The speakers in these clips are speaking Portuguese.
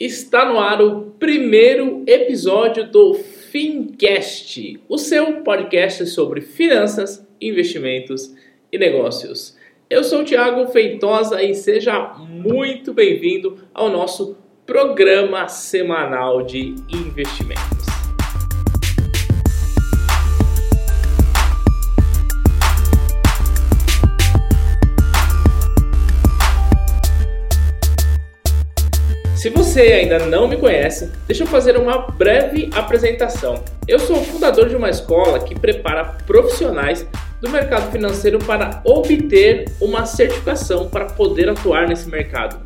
Está no ar o primeiro episódio do Fincast, o seu podcast sobre finanças, investimentos e negócios. Eu sou o Thiago Feitosa e seja muito bem-vindo ao nosso programa semanal de investimentos. Se você ainda não me conhece, deixa eu fazer uma breve apresentação. Eu sou o fundador de uma escola que prepara profissionais do mercado financeiro para obter uma certificação para poder atuar nesse mercado.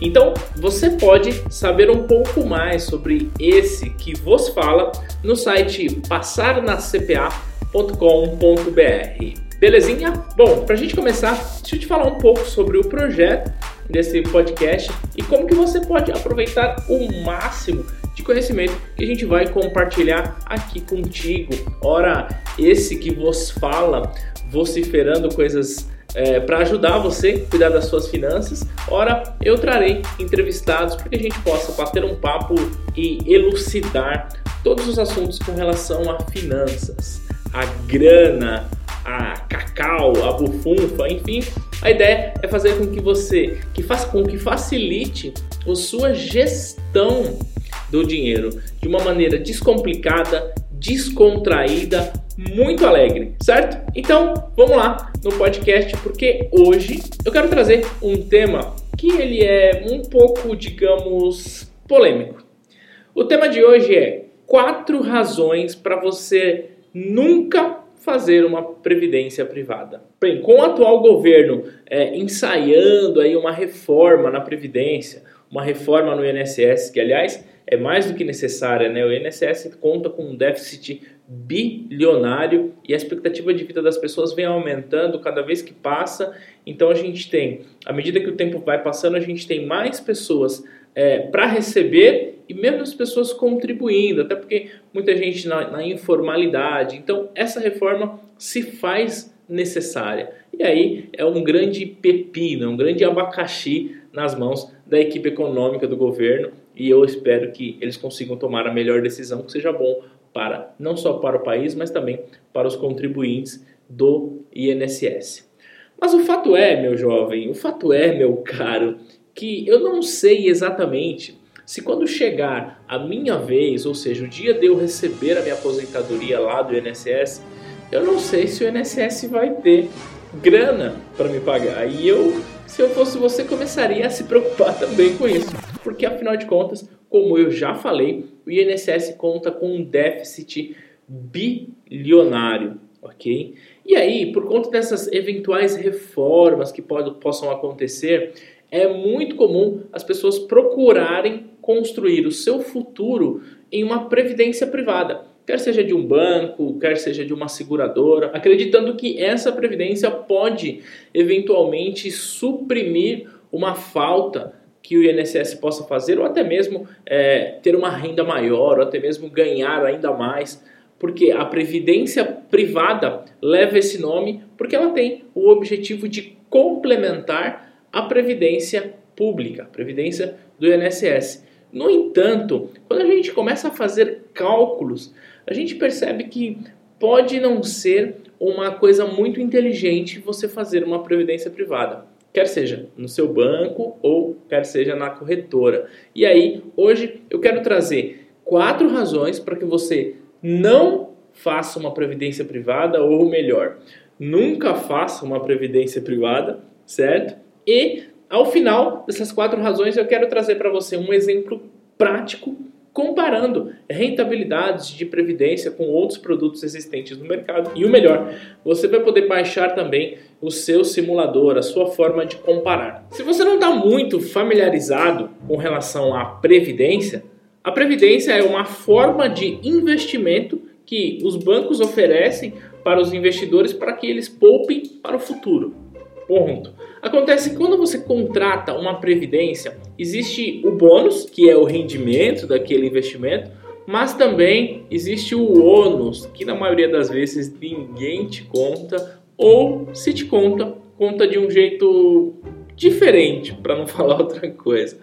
Então, você pode saber um pouco mais sobre esse que vos fala no site passarnacpa.com.br. Belezinha? Bom, para a gente começar, deixa eu te falar um pouco sobre o projeto desse podcast e como que você pode aproveitar o máximo de conhecimento que a gente vai compartilhar aqui contigo. Ora, esse que vos fala, vociferando coisas é, para ajudar você a cuidar das suas finanças. Ora, eu trarei entrevistados para que a gente possa bater um papo e elucidar todos os assuntos com relação a finanças, a grana, a cacau, a bufunfa, enfim. A ideia é fazer com que você, que faça com que facilite a sua gestão do dinheiro de uma maneira descomplicada, descontraída, muito alegre, certo? Então, vamos lá no podcast porque hoje eu quero trazer um tema que ele é um pouco, digamos, polêmico. O tema de hoje é quatro razões para você nunca fazer uma previdência privada. Bem, com o atual governo é, ensaiando aí uma reforma na previdência, uma reforma no INSS, que aliás é mais do que necessária, né? O INSS conta com um déficit bilionário e a expectativa de vida das pessoas vem aumentando cada vez que passa. Então a gente tem, à medida que o tempo vai passando, a gente tem mais pessoas é, para receber e menos pessoas contribuindo, até porque muita gente na, na informalidade. Então, essa reforma se faz necessária. E aí é um grande pepino, um grande abacaxi nas mãos da equipe econômica do governo e eu espero que eles consigam tomar a melhor decisão que seja bom para não só para o país, mas também para os contribuintes do INSS. Mas o fato é, meu jovem, o fato é, meu caro, que eu não sei exatamente se quando chegar a minha vez, ou seja, o dia de eu receber a minha aposentadoria lá do INSS, eu não sei se o INSS vai ter grana para me pagar. E eu, se eu fosse você, começaria a se preocupar também com isso. Porque afinal de contas, como eu já falei, o INSS conta com um déficit bilionário, ok? E aí, por conta dessas eventuais reformas que pode, possam acontecer, é muito comum as pessoas procurarem construir o seu futuro em uma previdência privada, quer seja de um banco, quer seja de uma seguradora, acreditando que essa previdência pode eventualmente suprimir uma falta que o INSS possa fazer, ou até mesmo é, ter uma renda maior, ou até mesmo ganhar ainda mais, porque a previdência privada leva esse nome porque ela tem o objetivo de complementar a previdência pública, a previdência do INSS. No entanto, quando a gente começa a fazer cálculos, a gente percebe que pode não ser uma coisa muito inteligente você fazer uma previdência privada, quer seja no seu banco ou quer seja na corretora. E aí, hoje eu quero trazer quatro razões para que você não faça uma previdência privada ou melhor, nunca faça uma previdência privada, certo? E ao final dessas quatro razões, eu quero trazer para você um exemplo prático comparando rentabilidades de previdência com outros produtos existentes no mercado. E o melhor, você vai poder baixar também o seu simulador, a sua forma de comparar. Se você não está muito familiarizado com relação à previdência, a previdência é uma forma de investimento que os bancos oferecem para os investidores para que eles poupem para o futuro. Ponto. Acontece que quando você contrata uma previdência, existe o bônus, que é o rendimento daquele investimento, mas também existe o ônus, que na maioria das vezes ninguém te conta, ou se te conta, conta de um jeito diferente, para não falar outra coisa.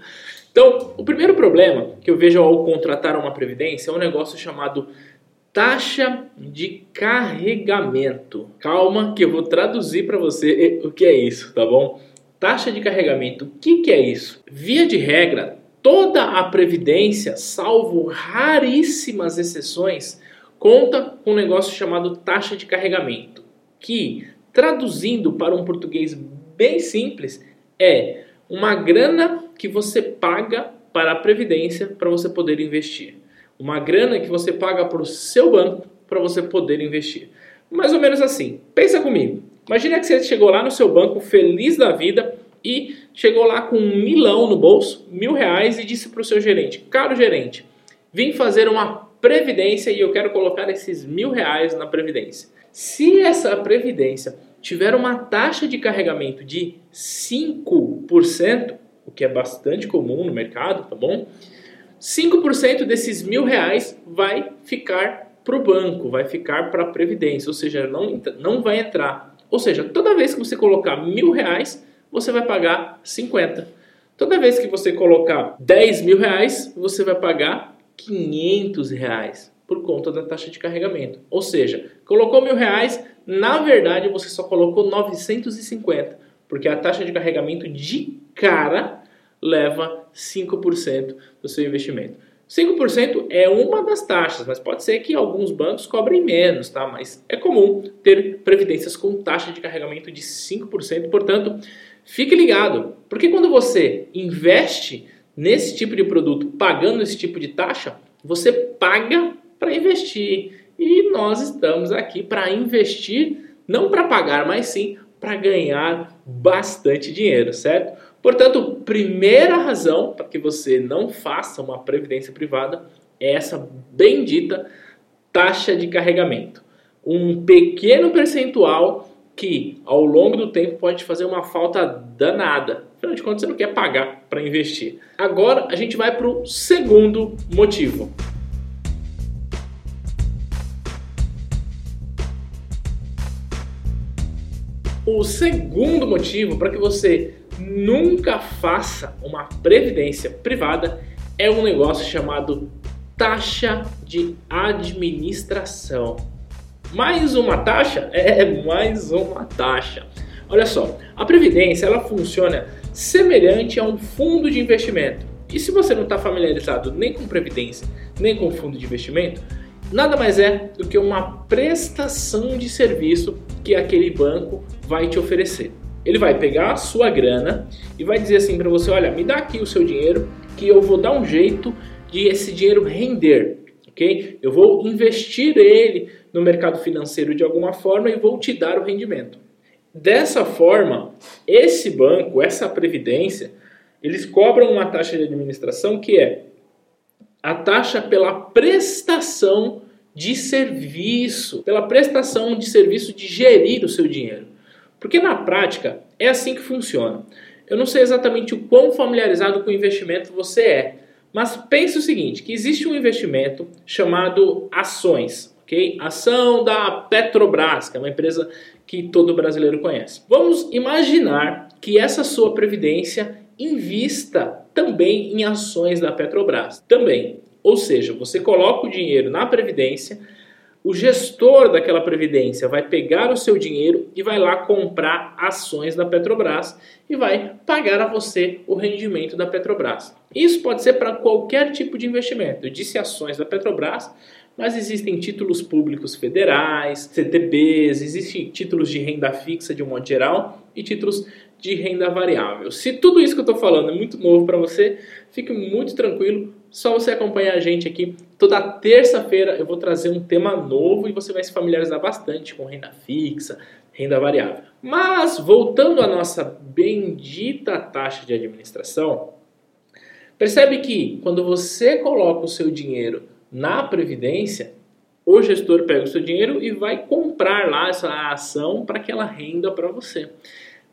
Então, o primeiro problema que eu vejo ao contratar uma previdência é um negócio chamado taxa de carregamento. Calma que eu vou traduzir para você o que é isso, tá bom? Taxa de carregamento, o que, que é isso? Via de regra, toda a previdência, salvo raríssimas exceções, conta com um negócio chamado taxa de carregamento, que, traduzindo para um português bem simples, é uma grana que você paga para a previdência para você poder investir. Uma grana que você paga para o seu banco para você poder investir. Mais ou menos assim. Pensa comigo. Imagina que você chegou lá no seu banco feliz da vida e chegou lá com um milão no bolso, mil reais, e disse para o seu gerente: Caro gerente, vim fazer uma previdência e eu quero colocar esses mil reais na previdência. Se essa previdência tiver uma taxa de carregamento de 5%, o que é bastante comum no mercado, tá bom? 5% desses mil reais vai ficar para o banco, vai ficar para a Previdência, ou seja, não, não vai entrar. Ou seja, toda vez que você colocar mil reais, você vai pagar 50. Toda vez que você colocar 10 mil reais, você vai pagar 500 reais por conta da taxa de carregamento. Ou seja, colocou mil reais, na verdade você só colocou 950, porque a taxa de carregamento de cara leva 5% do seu investimento. 5% é uma das taxas, mas pode ser que alguns bancos cobrem menos, tá? Mas é comum ter previdências com taxa de carregamento de 5%, portanto, fique ligado, porque quando você investe nesse tipo de produto pagando esse tipo de taxa, você paga para investir. E nós estamos aqui para investir, não para pagar, mas sim para ganhar bastante dinheiro, certo? Portanto, primeira razão para que você não faça uma previdência privada é essa bendita taxa de carregamento. Um pequeno percentual que ao longo do tempo pode fazer uma falta danada. Afinal de contas, você não quer pagar para investir. Agora a gente vai para o segundo motivo. O segundo motivo para que você nunca faça uma previdência privada é um negócio chamado taxa de administração. Mais uma taxa? É, mais uma taxa. Olha só, a previdência ela funciona semelhante a um fundo de investimento. E se você não está familiarizado nem com previdência, nem com fundo de investimento, nada mais é do que uma prestação de serviço que aquele banco vai te oferecer. Ele vai pegar a sua grana e vai dizer assim para você: olha, me dá aqui o seu dinheiro que eu vou dar um jeito de esse dinheiro render, ok? Eu vou investir ele no mercado financeiro de alguma forma e vou te dar o rendimento. Dessa forma, esse banco, essa previdência, eles cobram uma taxa de administração que é a taxa pela prestação de serviço, pela prestação de serviço de gerir o seu dinheiro. Porque na prática é assim que funciona. Eu não sei exatamente o quão familiarizado com o investimento você é, mas pense o seguinte, que existe um investimento chamado ações, ok? Ação da Petrobras, que é uma empresa que todo brasileiro conhece. Vamos imaginar que essa sua previdência invista também em ações da Petrobras, também. Ou seja, você coloca o dinheiro na previdência, o gestor daquela previdência vai pegar o seu dinheiro e vai lá comprar ações da Petrobras e vai pagar a você o rendimento da Petrobras. Isso pode ser para qualquer tipo de investimento. Eu disse ações da Petrobras, mas existem títulos públicos federais, CTBs, existem títulos de renda fixa de um modo geral e títulos de renda variável. Se tudo isso que eu estou falando é muito novo para você, fique muito tranquilo, só você acompanhar a gente aqui. Toda terça-feira eu vou trazer um tema novo e você vai se familiarizar bastante com renda fixa, renda variável. Mas voltando à nossa bendita taxa de administração, percebe que quando você coloca o seu dinheiro na previdência, o gestor pega o seu dinheiro e vai comprar lá essa ação para que ela renda para você.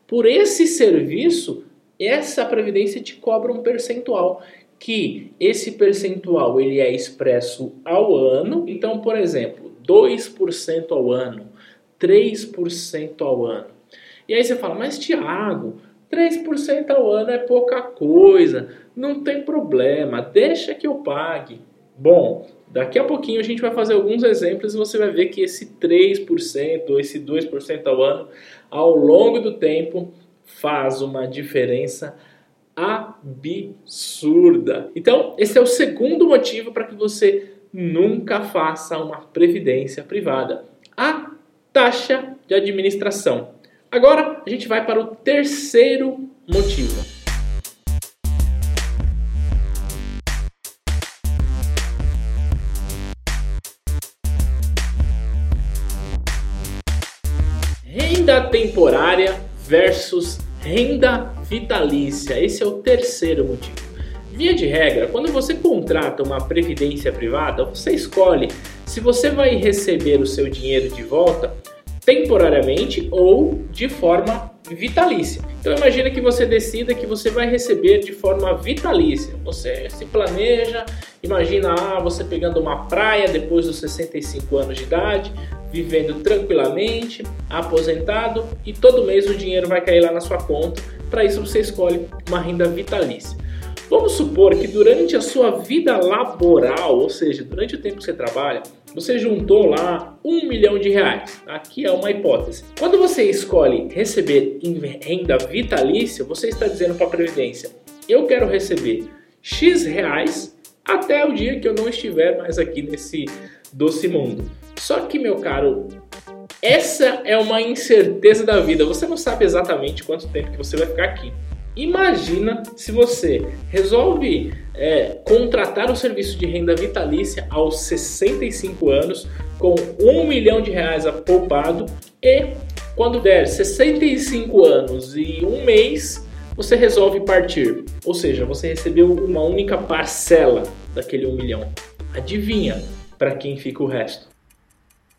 Por esse serviço, essa previdência te cobra um percentual que esse percentual ele é expresso ao ano. Então, por exemplo, 2% ao ano, 3% ao ano. E aí você fala, mas Tiago, 3% ao ano é pouca coisa, não tem problema, deixa que eu pague. Bom, daqui a pouquinho a gente vai fazer alguns exemplos e você vai ver que esse 3% ou esse 2% ao ano, ao longo do tempo, faz uma diferença absurda. Então, esse é o segundo motivo para que você nunca faça uma previdência privada. A taxa de administração. Agora a gente vai para o terceiro motivo. Renda temporária versus renda vitalícia. Esse é o terceiro motivo. Via de regra, quando você contrata uma previdência privada, você escolhe se você vai receber o seu dinheiro de volta temporariamente ou de forma vitalícia. Então imagina que você decida que você vai receber de forma vitalícia. Você se planeja, imagina ah, você pegando uma praia depois dos 65 anos de idade, vivendo tranquilamente, aposentado e todo mês o dinheiro vai cair lá na sua conta. Para isso você escolhe uma renda vitalícia. Vamos supor que durante a sua vida laboral, ou seja, durante o tempo que você trabalha, você juntou lá um milhão de reais. Aqui é uma hipótese. Quando você escolhe receber renda vitalícia, você está dizendo para a Previdência: eu quero receber X reais até o dia que eu não estiver mais aqui nesse doce mundo. Só que, meu caro, essa é uma incerteza da vida. Você não sabe exatamente quanto tempo que você vai ficar aqui. Imagina se você resolve é, contratar o serviço de renda vitalícia aos 65 anos, com um milhão de reais poupado, e quando der 65 anos e um mês, você resolve partir. Ou seja, você recebeu uma única parcela daquele um milhão. Adivinha para quem fica o resto?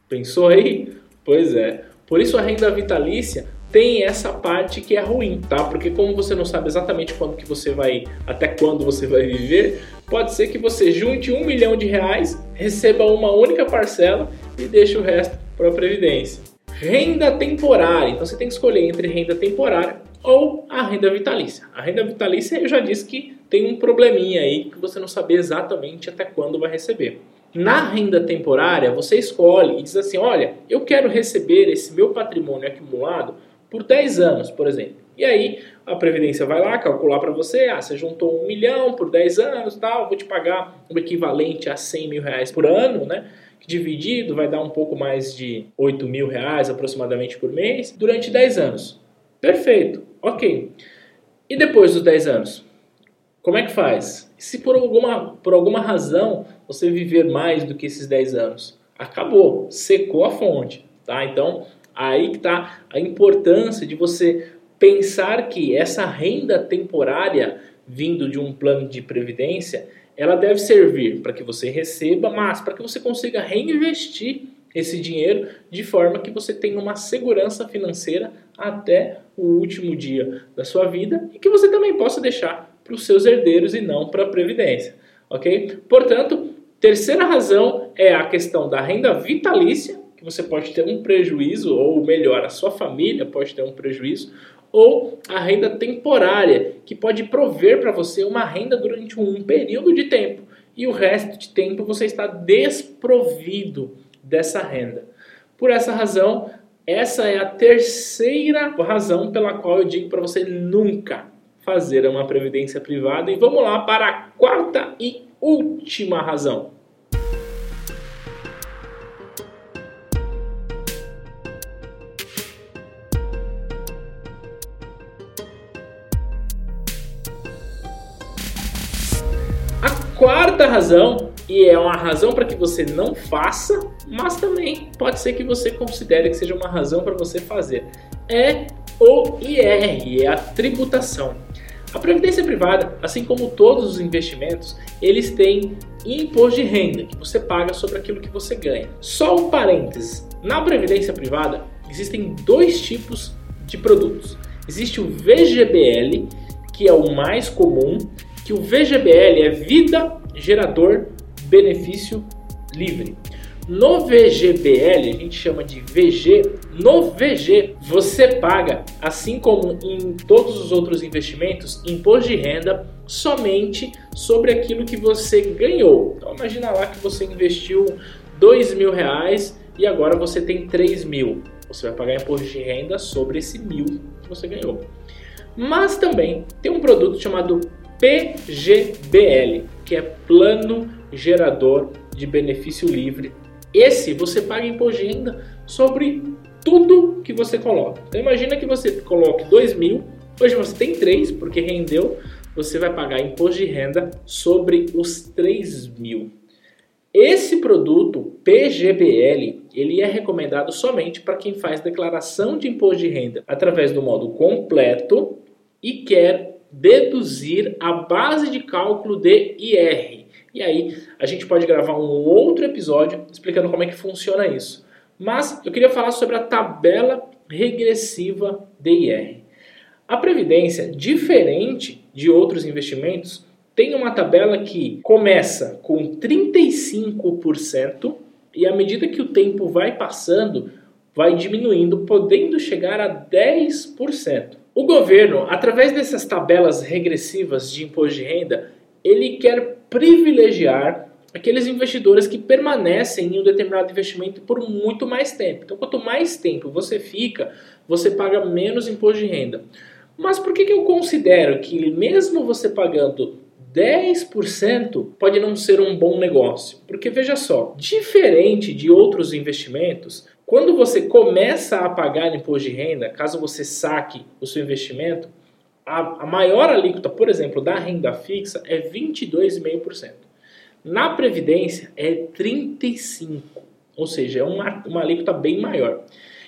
Pensou aí? Pois é. Por isso a renda vitalícia tem essa parte que é ruim, tá? Porque como você não sabe exatamente quando que você vai, até quando você vai viver, pode ser que você junte um milhão de reais, receba uma única parcela e deixe o resto para a previdência. Renda temporária, então você tem que escolher entre renda temporária ou a renda vitalícia. A renda vitalícia eu já disse que tem um probleminha aí que você não sabe exatamente até quando vai receber. Na renda temporária, você escolhe e diz assim: olha, eu quero receber esse meu patrimônio acumulado por 10 anos, por exemplo. E aí a Previdência vai lá calcular para você, ah, você juntou um milhão por 10 anos, tal, vou te pagar o equivalente a 100 mil reais por ano, né? Dividido vai dar um pouco mais de 8 mil reais aproximadamente por mês durante 10 anos. Perfeito, ok. E depois dos 10 anos? Como é que faz? Se por alguma, por alguma razão você viver mais do que esses 10 anos, acabou, secou a fonte, tá? Então Aí que está a importância de você pensar que essa renda temporária vindo de um plano de previdência, ela deve servir para que você receba, mas para que você consiga reinvestir esse dinheiro de forma que você tenha uma segurança financeira até o último dia da sua vida e que você também possa deixar para os seus herdeiros e não para a previdência, ok? Portanto, terceira razão é a questão da renda vitalícia você pode ter um prejuízo, ou melhor, a sua família pode ter um prejuízo, ou a renda temporária, que pode prover para você uma renda durante um período de tempo e o resto de tempo você está desprovido dessa renda. Por essa razão, essa é a terceira razão pela qual eu digo para você nunca fazer uma previdência privada. E vamos lá para a quarta e última razão. Razão, e é uma razão para que você não faça, mas também pode ser que você considere que seja uma razão para você fazer, é o IR, é a tributação. A previdência privada, assim como todos os investimentos, eles têm imposto de renda que você paga sobre aquilo que você ganha. Só um parênteses: na previdência privada existem dois tipos de produtos. Existe o VGBL, que é o mais comum, que o VGBL é Vida Gerador Benefício Livre. No VGBL, a gente chama de VG, no VG você paga, assim como em todos os outros investimentos, imposto de renda somente sobre aquilo que você ganhou. Então imagina lá que você investiu dois mil reais e agora você tem 3 mil. Você vai pagar imposto de renda sobre esse mil que você ganhou. Mas também tem um produto chamado PGBL, que é Plano Gerador de Benefício Livre esse você paga imposto de renda sobre tudo que você coloca. Então imagina que você coloque 2 mil, hoje você tem 3 porque rendeu, você vai pagar imposto de renda sobre os 3 mil. Esse produto PGBL ele é recomendado somente para quem faz declaração de imposto de renda através do modo completo e quer deduzir a base de cálculo de IR. E aí a gente pode gravar um outro episódio explicando como é que funciona isso. Mas eu queria falar sobre a tabela regressiva DIR. A previdência, diferente de outros investimentos, tem uma tabela que começa com 35% e à medida que o tempo vai passando, vai diminuindo, podendo chegar a 10%. O governo, através dessas tabelas regressivas de imposto de renda, ele quer privilegiar aqueles investidores que permanecem em um determinado investimento por muito mais tempo. Então, quanto mais tempo você fica, você paga menos imposto de renda. Mas por que, que eu considero que, mesmo você pagando 10%, pode não ser um bom negócio? Porque veja só, diferente de outros investimentos, quando você começa a pagar imposto de renda, caso você saque o seu investimento, a, a maior alíquota, por exemplo, da renda fixa é 22,5%. Na Previdência é 35%, ou seja, é uma, uma alíquota bem maior.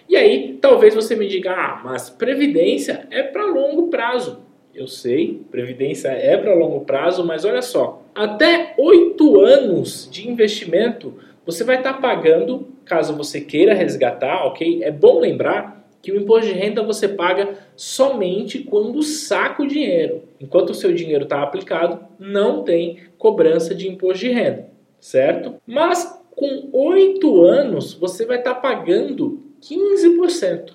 E aí, talvez você me diga, ah, mas Previdência é para longo prazo. Eu sei, Previdência é para longo prazo, mas olha só, até 8 anos de investimento você vai estar tá pagando, caso você queira resgatar, ok? É bom lembrar que o imposto de renda você paga somente quando saca o dinheiro. Enquanto o seu dinheiro está aplicado, não tem cobrança de imposto de renda, certo? Mas com oito anos você vai estar tá pagando 15%.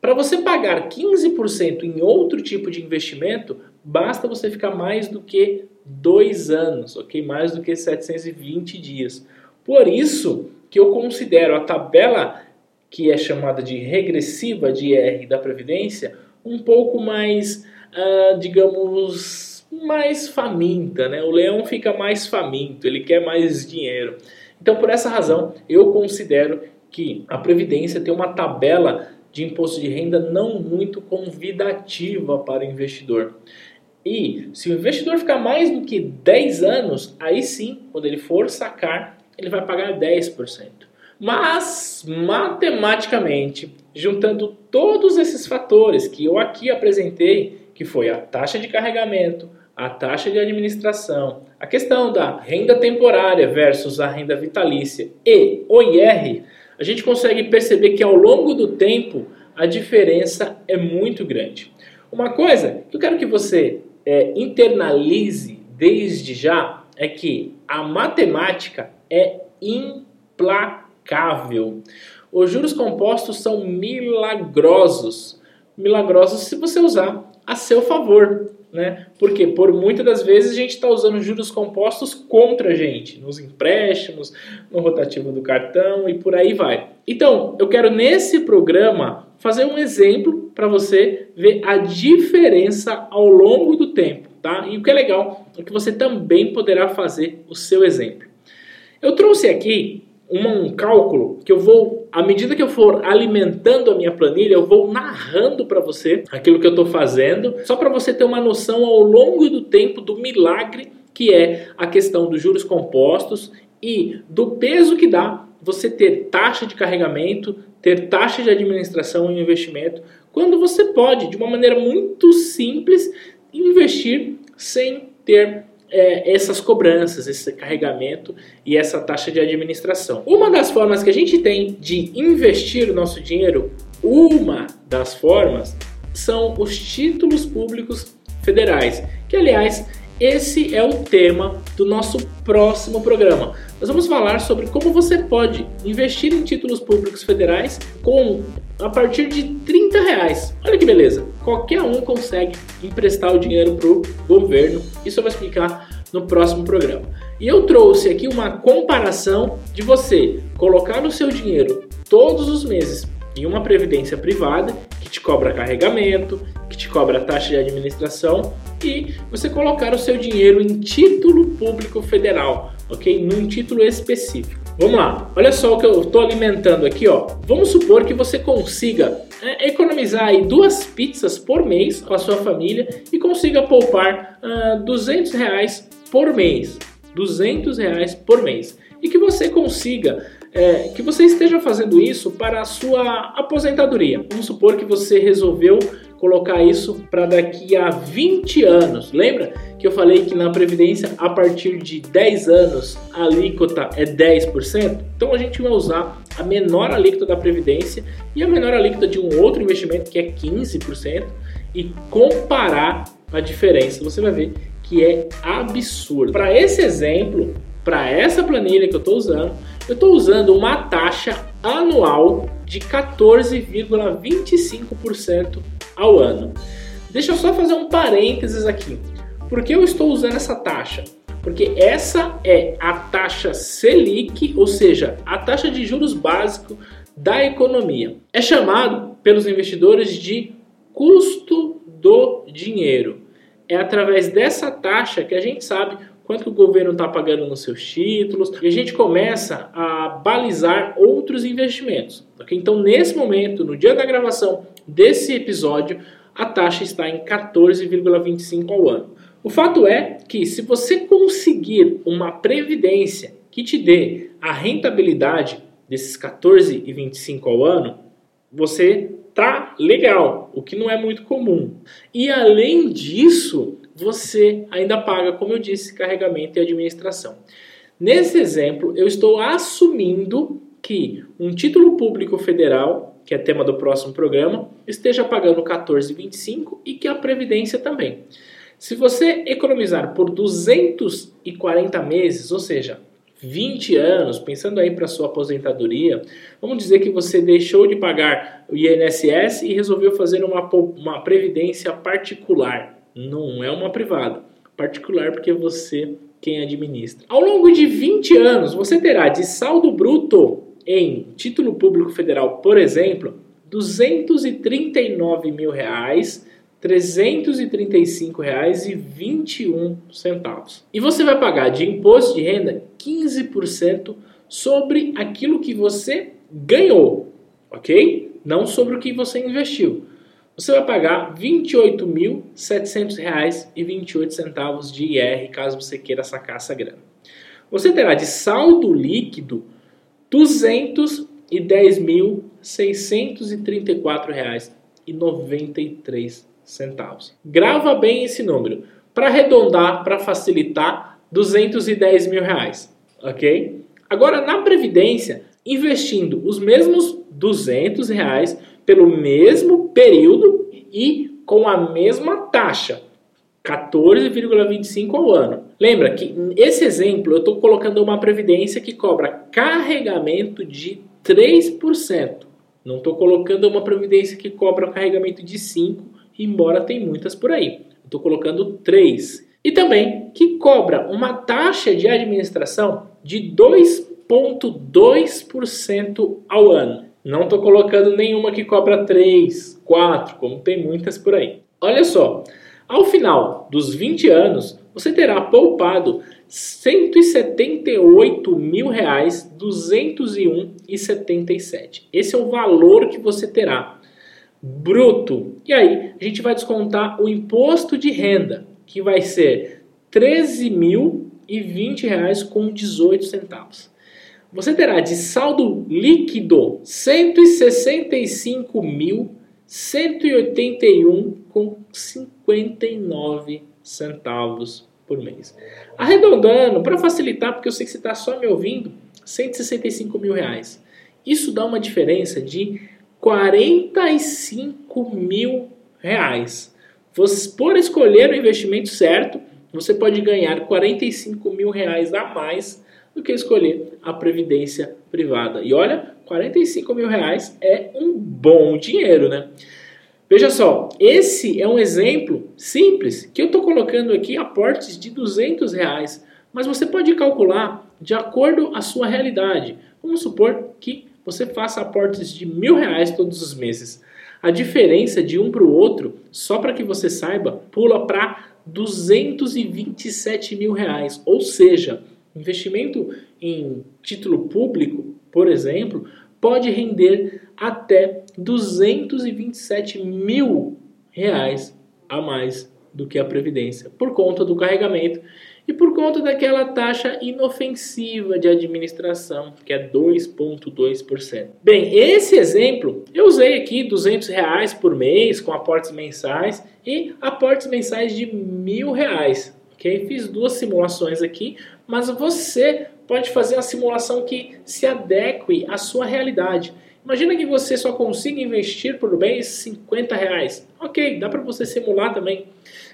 Para você pagar 15% em outro tipo de investimento, basta você ficar mais do que dois anos, ok? Mais do que 720 dias. Por isso que eu considero a tabela que é chamada de regressiva de IR da Previdência, um pouco mais, uh, digamos, mais faminta. Né? O leão fica mais faminto, ele quer mais dinheiro. Então, por essa razão, eu considero que a Previdência tem uma tabela de imposto de renda não muito convidativa para o investidor. E se o investidor ficar mais do que 10 anos, aí sim, quando ele for sacar, ele vai pagar 10%. Mas, matematicamente, juntando todos esses fatores que eu aqui apresentei, que foi a taxa de carregamento, a taxa de administração, a questão da renda temporária versus a renda vitalícia e o IR, a gente consegue perceber que ao longo do tempo a diferença é muito grande. Uma coisa que eu quero que você é, internalize desde já é que a matemática é implacável. Os juros compostos são milagrosos. Milagrosos se você usar a seu favor. Né? Porque por muitas das vezes a gente está usando juros compostos contra a gente, nos empréstimos, no rotativo do cartão e por aí vai. Então, eu quero nesse programa fazer um exemplo para você ver a diferença ao longo do tempo, tá? E o que é legal é que você também poderá fazer o seu exemplo. Eu trouxe aqui um cálculo que eu vou, à medida que eu for alimentando a minha planilha, eu vou narrando para você aquilo que eu estou fazendo, só para você ter uma noção ao longo do tempo do milagre que é a questão dos juros compostos e do peso que dá você ter taxa de carregamento, ter taxa de administração e investimento, quando você pode, de uma maneira muito simples, investir sem ter é, essas cobranças, esse carregamento e essa taxa de administração. Uma das formas que a gente tem de investir o nosso dinheiro, uma das formas, são os títulos públicos federais, que aliás esse é o tema do nosso próximo programa. Nós vamos falar sobre como você pode investir em títulos públicos federais com a partir de 30 reais. Olha que beleza! Qualquer um consegue emprestar o dinheiro para o governo. Isso eu vou explicar no próximo programa. E eu trouxe aqui uma comparação de você colocar o seu dinheiro todos os meses em uma previdência privada que te cobra carregamento, que te cobra taxa de administração e você colocar o seu dinheiro em título público federal, ok? Num título específico. Vamos lá, olha só o que eu estou alimentando aqui, ó. Vamos supor que você consiga é, economizar aí duas pizzas por mês com a sua família e consiga poupar uh, 200 reais por mês. 200 reais por mês. E que você consiga é, que você esteja fazendo isso para a sua aposentadoria. Vamos supor que você resolveu colocar isso para daqui a 20 anos. Lembra que eu falei que na Previdência, a partir de 10 anos, a alíquota é 10%? Então a gente vai usar a menor alíquota da Previdência e a menor alíquota de um outro investimento que é 15% e comparar a diferença. Você vai ver que é absurdo. Para esse exemplo, para essa planilha que eu estou usando, eu estou usando uma taxa anual de 14,25% ao ano. Deixa eu só fazer um parênteses aqui. Por que eu estou usando essa taxa? Porque essa é a taxa Selic, ou seja, a taxa de juros básico da economia. É chamado pelos investidores de custo do dinheiro. É através dessa taxa que a gente sabe quanto que o governo está pagando nos seus títulos, e a gente começa a balizar outros investimentos. Então, nesse momento, no dia da gravação desse episódio, a taxa está em 14,25 ao ano. O fato é que se você conseguir uma previdência que te dê a rentabilidade desses 14,25 ao ano, você tá legal, o que não é muito comum. E além disso, você ainda paga, como eu disse, carregamento e administração. Nesse exemplo, eu estou assumindo que um título público federal, que é tema do próximo programa, esteja pagando 14,25 e que a previdência também. Se você economizar por 240 meses, ou seja, 20 anos, pensando aí para sua aposentadoria, vamos dizer que você deixou de pagar o INSS e resolveu fazer uma, uma previdência particular. Não é uma privada. Particular porque você quem administra. Ao longo de 20 anos, você terá de saldo bruto em título público federal, por exemplo, 239 mil reais, 335 reais e 21 centavos. E você vai pagar de imposto de renda 15% sobre aquilo que você ganhou, ok? Não sobre o que você investiu você vai pagar R$ 28.700,28 de IR caso você queira sacar essa grana. Você terá de saldo líquido R$ 210.634,93. Grava bem esse número. Para arredondar, para facilitar, 210 mil reais, ok? Agora, na Previdência, investindo os mesmos 200 reais, pelo mesmo período e com a mesma taxa, 14,25 ao ano. Lembra que esse exemplo eu estou colocando uma previdência que cobra carregamento de 3%. Não estou colocando uma previdência que cobra carregamento de 5%, embora tem muitas por aí. Estou colocando 3%. E também que cobra uma taxa de administração de 2,2% ao ano. Não estou colocando nenhuma que cobra 3, 4, como tem muitas por aí. Olha só, ao final dos 20 anos, você terá poupado 178 mil reais 201,77. Esse é o valor que você terá bruto. E aí a gente vai descontar o imposto de renda, que vai ser 13.020 reais com 18 centavos você terá de saldo líquido 165.181 com 59 centavos por mês. Arredondando, para facilitar, porque eu sei que você está só me ouvindo, 165 mil reais. Isso dá uma diferença de 45 mil reais. Você, por escolher o investimento certo, você pode ganhar 45 mil reais a mais do que escolher a previdência privada. E olha, 45 mil reais é um bom dinheiro, né? Veja só, esse é um exemplo simples que eu estou colocando aqui aportes de 200 reais, mas você pode calcular de acordo à sua realidade. Vamos supor que você faça aportes de mil reais todos os meses. A diferença de um para o outro, só para que você saiba, pula para 227 mil reais. Ou seja, investimento em título público, por exemplo, pode render até 227 mil reais a mais do que a Previdência, por conta do carregamento e por conta daquela taxa inofensiva de administração, que é 2,2%. Bem, esse exemplo eu usei aqui 200 reais por mês com aportes mensais e aportes mensais de mil reais. Ok? Fiz duas simulações aqui, mas você pode fazer a simulação que se adeque à sua realidade. Imagina que você só consiga investir por mês 50 reais. Ok, dá para você simular também.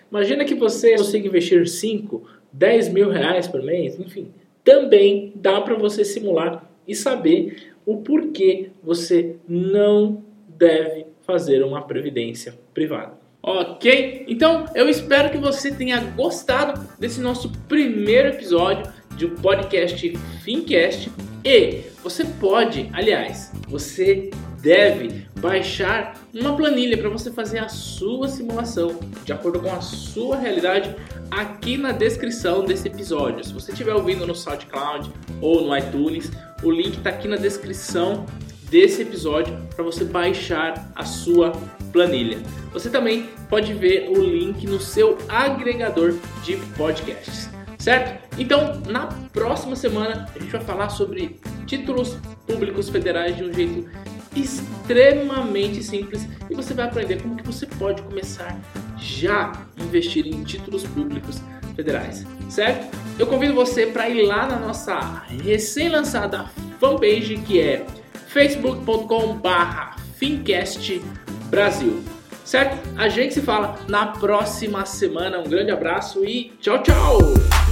Imagina que você consiga investir 5, 10 mil reais por mês, enfim. Também dá para você simular e saber o porquê você não deve fazer uma previdência privada. Ok? Então eu espero que você tenha gostado desse nosso primeiro episódio de um podcast Fincast e você pode, aliás, você deve baixar uma planilha para você fazer a sua simulação de acordo com a sua realidade aqui na descrição desse episódio. Se você estiver ouvindo no SoundCloud ou no iTunes, o link está aqui na descrição desse episódio para você baixar a sua planilha. Você também pode ver o link no seu agregador de podcasts, certo? Então, na próxima semana a gente vai falar sobre títulos públicos federais de um jeito extremamente simples e você vai aprender como que você pode começar já a investir em títulos públicos federais, certo? Eu convido você para ir lá na nossa recém-lançada fanpage que é facebook.com/fincast Brasil. Certo? A gente se fala na próxima semana. Um grande abraço e tchau, tchau!